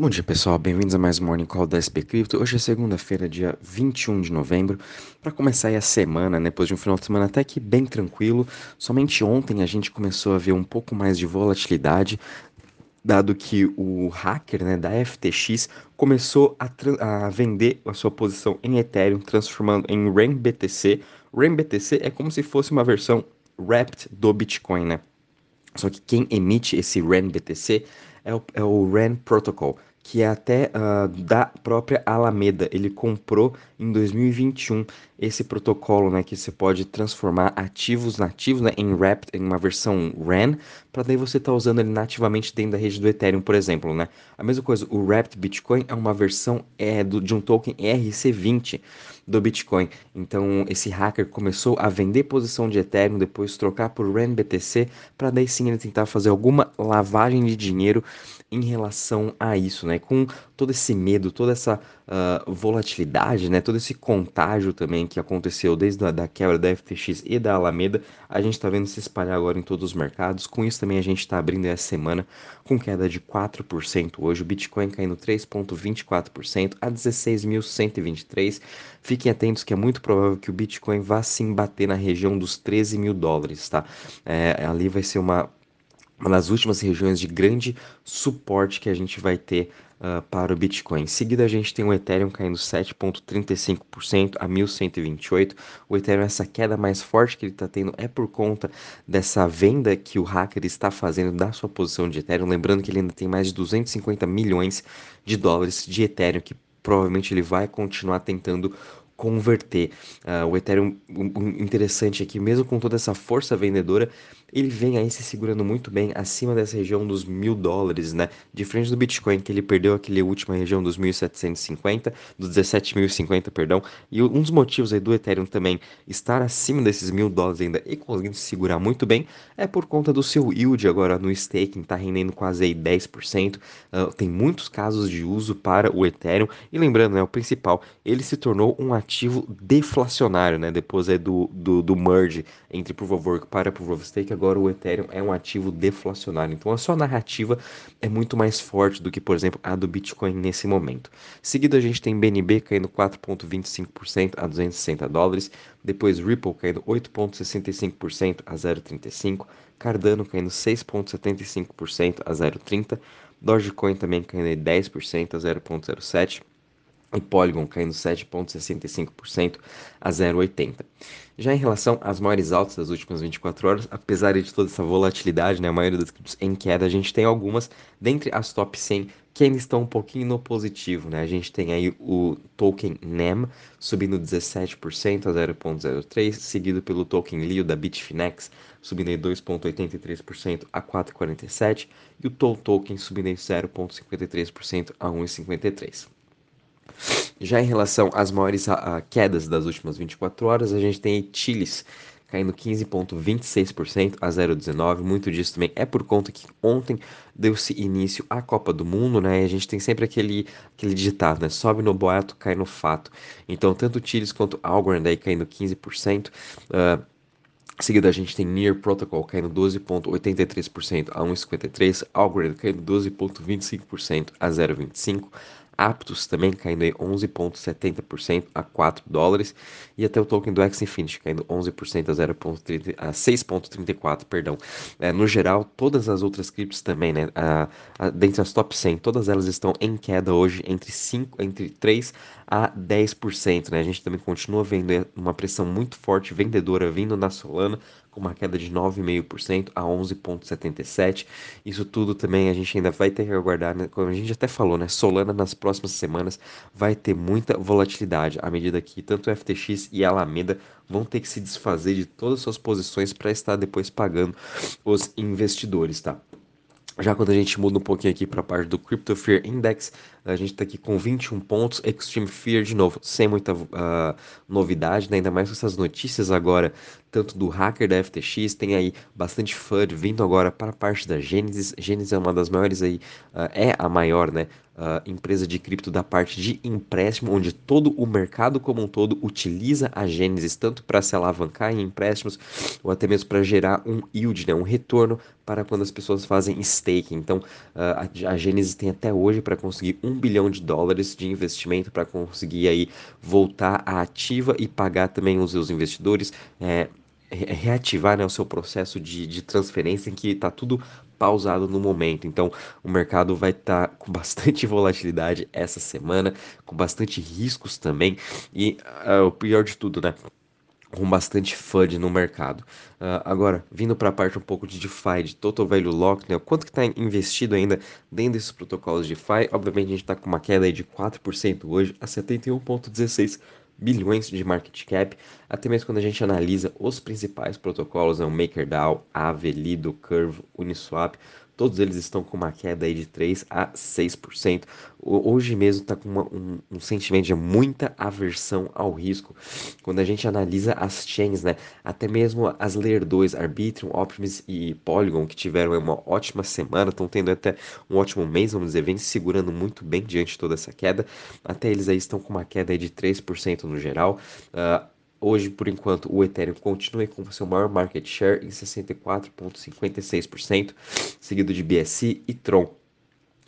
Bom dia pessoal, bem-vindos a mais um Morning Call da SP Crypto. Hoje é segunda-feira, dia 21 de novembro, para começar a semana, né, depois de um final de semana até que bem tranquilo. Somente ontem a gente começou a ver um pouco mais de volatilidade, dado que o hacker né, da FTX começou a, a vender a sua posição em Ethereum, transformando em RANBTC. RANBTC é como se fosse uma versão wrapped do Bitcoin, né? Só que quem emite esse RANBTC é o, é o RAN Protocol, que é até uh, da própria Alameda. Ele comprou em 2021 esse protocolo, né, que você pode transformar ativos nativos né, em wrapped, em uma versão RAN, para daí você estar tá usando ele nativamente dentro da rede do Ethereum, por exemplo, né? A mesma coisa, o Wrapped Bitcoin é uma versão é, do, de um token ERC20 do Bitcoin. Então, esse hacker começou a vender posição de Ethereum, depois trocar por RANBTC, para daí sim ele tentar fazer alguma lavagem de dinheiro em relação a isso, né? Com todo esse medo, toda essa uh, volatilidade, né? Todo esse contágio também que aconteceu desde a da quebra da FTX e da Alameda, a gente está vendo se espalhar agora em todos os mercados. Com isso também a gente está abrindo essa semana com queda de 4% hoje, o Bitcoin caindo 3,24% a 16.123. Fiquem atentos que é muito provável que o Bitcoin vá sim bater na região dos 13 mil dólares, tá? É, ali vai ser uma uma das últimas regiões de grande suporte que a gente vai ter uh, para o Bitcoin. Em seguida, a gente tem o Ethereum caindo 7,35% a 1.128. O Ethereum, essa queda mais forte que ele está tendo é por conta dessa venda que o hacker está fazendo da sua posição de Ethereum. Lembrando que ele ainda tem mais de 250 milhões de dólares de Ethereum que provavelmente ele vai continuar tentando converter. Uh, o Ethereum, o interessante é que mesmo com toda essa força vendedora, ele vem aí se segurando muito bem acima dessa região dos mil dólares, né? Diferente do Bitcoin, que ele perdeu aquele última região dos 1.750, dos 17.050, perdão. E um dos motivos aí do Ethereum também estar acima desses mil dólares ainda e conseguindo se segurar muito bem é por conta do seu yield agora no staking, tá rendendo quase aí 10%. Uh, ah, tem muitos casos de uso para o Ethereum. E lembrando, né, o principal, ele se tornou um ativo deflacionário, né? Depois é do, do, do merge entre Proof of Work para Proof of Stake, agora o Ethereum é um ativo deflacionário. Então a sua narrativa é muito mais forte do que, por exemplo, a do Bitcoin nesse momento. Seguido a gente tem BNB caindo 4,25% a 260 dólares, depois Ripple caindo 8,65% a 0,35, Cardano caindo 6,75% a 0,30, Dogecoin também caindo 10% a 0,07 e Polygon caindo 7,65% a 0,80%. Já em relação às maiores altas das últimas 24 horas, apesar de toda essa volatilidade, né, a maioria das criptos em queda, a gente tem algumas dentre as top 100 que ainda estão um pouquinho no positivo. Né? A gente tem aí o token NEM subindo 17% a 0,03%, seguido pelo token LIO da Bitfinex subindo aí 2,83% a 4,47% e o TOL Token subindo aí 0,53% a 1,53%. Já em relação às maiores a, quedas das últimas 24 horas, a gente tem Chiles caindo 15,26% a 0,19%. Muito disso também é por conta que ontem deu-se início à Copa do Mundo, né? E a gente tem sempre aquele, aquele ditado, né? Sobe no boato, cai no fato. Então, tanto Chiles quanto Algorand aí caindo 15%. Uh, Seguido a gente tem Near Protocol caindo 12,83% a 1,53%, Algorand caindo 12,25% a 0,25%, Aptos também caindo aí 11,70% a 4 dólares e até o token do X Infinity caindo 11% a 0,30 a 6,34, perdão. É, no geral, todas as outras criptos também, né, a, a, dentre as top 100, todas elas estão em queda hoje entre 5, entre 3 a 10%, né? A gente também continua vendo uma pressão muito forte vendedora vindo na Solana com uma queda de 9,5% a 11,77%. Isso tudo também a gente ainda vai ter que aguardar, né? como a gente até falou, né? Solana nas próximas semanas vai ter muita volatilidade à medida que tanto o FTX e a Alameda vão ter que se desfazer de todas as suas posições para estar depois pagando os investidores, tá? Já quando a gente muda um pouquinho aqui para a parte do Crypto Fear Index, a gente está aqui com 21 pontos, Extreme Fear de novo, sem muita uh, novidade, né? ainda mais com essas notícias agora, tanto do hacker da FTX, tem aí bastante FUD vindo agora para a parte da Genesis. Genesis é uma das maiores aí, uh, é a maior, né? Uh, empresa de cripto da parte de empréstimo, onde todo o mercado como um todo utiliza a Gênesis tanto para se alavancar em empréstimos ou até mesmo para gerar um yield, né, um retorno para quando as pessoas fazem staking. Então, uh, a, Gênesis tem até hoje para conseguir um bilhão de dólares de investimento para conseguir aí voltar à ativa e pagar também os seus investidores. É, reativar né, o seu processo de, de transferência em que está tudo pausado no momento. Então, o mercado vai estar tá com bastante volatilidade essa semana, com bastante riscos também. E uh, o pior de tudo, né? com bastante FUD no mercado. Uh, agora, vindo para a parte um pouco de DeFi, de Total Value Lock, né, quanto que está investido ainda dentro desses protocolos de DeFi? Obviamente a gente está com uma queda de 4% hoje a 71,16 bilhões de market cap, até mesmo quando a gente analisa os principais protocolos, né, o MakerDAO, Aave, Lido, Curve, Uniswap, todos eles estão com uma queda aí de 3 a 6%. Hoje mesmo está com uma, um, um, sentimento de muita aversão ao risco. Quando a gente analisa as chains, né, até mesmo as Layer 2, Arbitrum, Optimus e Polygon, que tiveram uma ótima semana, estão tendo até um ótimo mês, vamos dizer, vem se segurando muito bem diante de toda essa queda. Até eles aí estão com uma queda aí de 3% no geral. Uh, Hoje, por enquanto, o Ethereum continua com seu maior market share em 64,56%, seguido de BSC e Tron.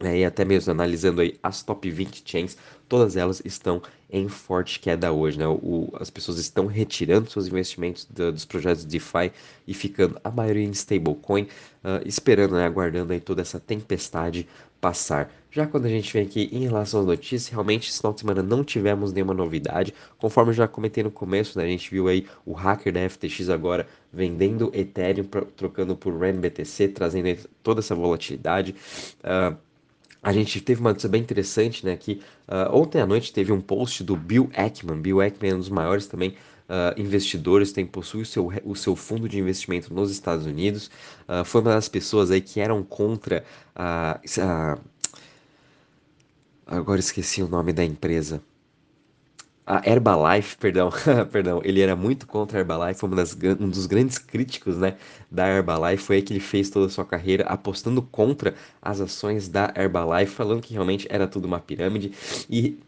É, e até mesmo analisando aí as top 20 chains, todas elas estão em forte queda hoje. Né? O, as pessoas estão retirando seus investimentos do, dos projetos DeFi e ficando a maioria em stablecoin, uh, esperando, né, aguardando aí toda essa tempestade passar. Já quando a gente vem aqui em relação às notícias, realmente esse final de semana não tivemos nenhuma novidade. Conforme eu já comentei no começo, né, a gente viu aí o hacker da FTX agora vendendo Ethereum, trocando por RANBTC, trazendo toda essa volatilidade. Uh, a gente teve uma notícia bem interessante, né? Que uh, ontem à noite teve um post do Bill Ackman. Bill Ackman é um dos maiores também uh, investidores, tem possui o seu, o seu fundo de investimento nos Estados Unidos. Uh, foi uma das pessoas aí que eram contra a. agora esqueci o nome da empresa a Herbalife, perdão, perdão, ele era muito contra a Herbalife, foi um dos grandes críticos, né, da Herbalife, foi aí que ele fez toda a sua carreira apostando contra as ações da Herbalife, falando que realmente era tudo uma pirâmide e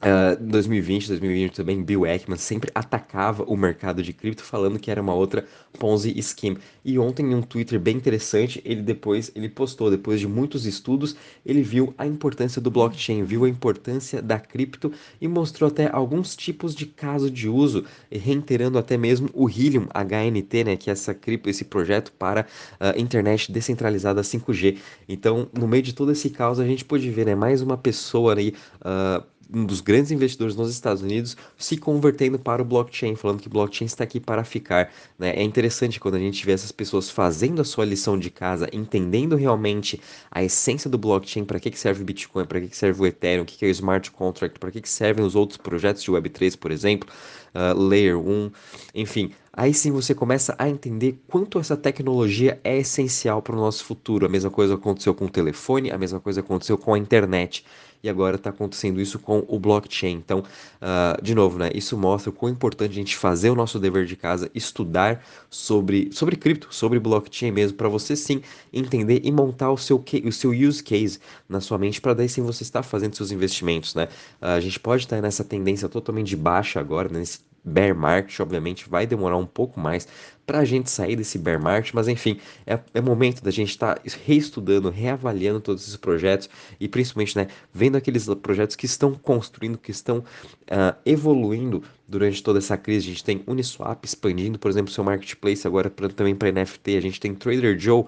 Uh, 2020, 2020 também, Bill Ackman sempre atacava o mercado de cripto falando que era uma outra Ponzi scheme. E ontem em um Twitter bem interessante, ele depois ele postou, depois de muitos estudos, ele viu a importância do blockchain, viu a importância da cripto e mostrou até alguns tipos de caso de uso, reiterando até mesmo o Helium HNT, né, que é essa cripto, esse projeto para uh, internet descentralizada 5G. Então, no meio de todo esse caos, a gente pôde ver, né, mais uma pessoa aí uh, um dos grandes investidores nos Estados Unidos se convertendo para o blockchain, falando que blockchain está aqui para ficar. Né? É interessante quando a gente vê essas pessoas fazendo a sua lição de casa, entendendo realmente a essência do blockchain, para que, que serve o Bitcoin, para que, que serve o Ethereum, o que, que é o Smart Contract, para que, que servem os outros projetos de Web3, por exemplo, uh, Layer 1, enfim. Aí sim você começa a entender quanto essa tecnologia é essencial para o nosso futuro. A mesma coisa aconteceu com o telefone, a mesma coisa aconteceu com a internet e agora está acontecendo isso com o blockchain. Então, uh, de novo, né, isso mostra o quão importante a gente fazer o nosso dever de casa, estudar sobre, sobre cripto, sobre blockchain mesmo, para você sim entender e montar o seu, o seu use case na sua mente, para daí sim você estar fazendo seus investimentos. Né? Uh, a gente pode estar nessa tendência totalmente de baixa agora, né, nesse bear market, obviamente vai demorar um pouco mais para a gente sair desse bear market, mas enfim, é, é momento da gente estar tá reestudando, reavaliando todos esses projetos e principalmente, né, vendo aqueles projetos que estão construindo, que estão uh, evoluindo durante toda essa crise. A gente tem Uniswap expandindo, por exemplo, seu marketplace agora pra, também para NFT, a gente tem Trader Joe,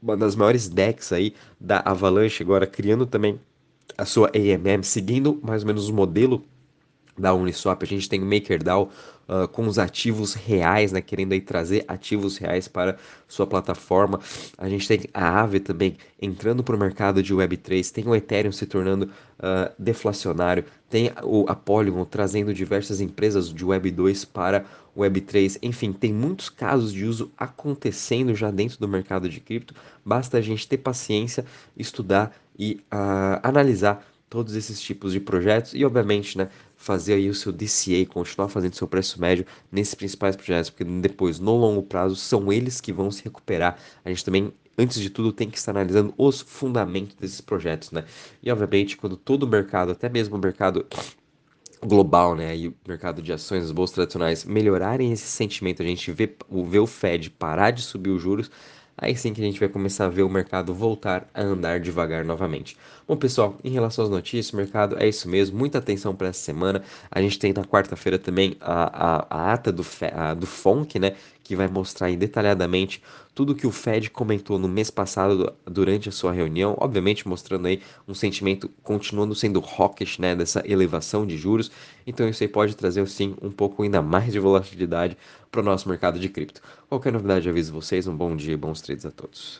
uma das maiores decks aí da Avalanche agora criando também a sua AMM, seguindo mais ou menos o modelo da Uniswap, a gente tem o MakerDAO uh, com os ativos reais, né, querendo aí trazer ativos reais para sua plataforma. A gente tem a Aave também entrando para o mercado de Web3, tem o Ethereum se tornando uh, deflacionário, tem o, a Polygon trazendo diversas empresas de Web2 para Web3, enfim, tem muitos casos de uso acontecendo já dentro do mercado de cripto, basta a gente ter paciência, estudar e uh, analisar todos esses tipos de projetos e, obviamente, né, fazer aí o seu DCA, continuar fazendo seu preço médio nesses principais projetos, porque depois, no longo prazo, são eles que vão se recuperar. A gente também antes de tudo, tem que estar analisando os fundamentos desses projetos, né? E, obviamente, quando todo o mercado, até mesmo o mercado global, né, e o mercado de ações, as bolsas tradicionais melhorarem esse sentimento, a gente vê, vê o Fed parar de subir os juros, aí sim que a gente vai começar a ver o mercado voltar a andar devagar novamente. Bom, pessoal, em relação às notícias, mercado é isso mesmo, muita atenção para essa semana. A gente tem na quarta-feira também a, a, a, ata do, a, do FONC, né, que vai mostrar detalhadamente tudo que o Fed comentou no mês passado durante a sua reunião, obviamente mostrando aí um sentimento continuando sendo hawkish, né, dessa elevação de juros. Então isso aí pode trazer sim um pouco ainda mais de volatilidade para o nosso mercado de cripto. Qualquer novidade aviso vocês, um bom dia e bons trades a todos.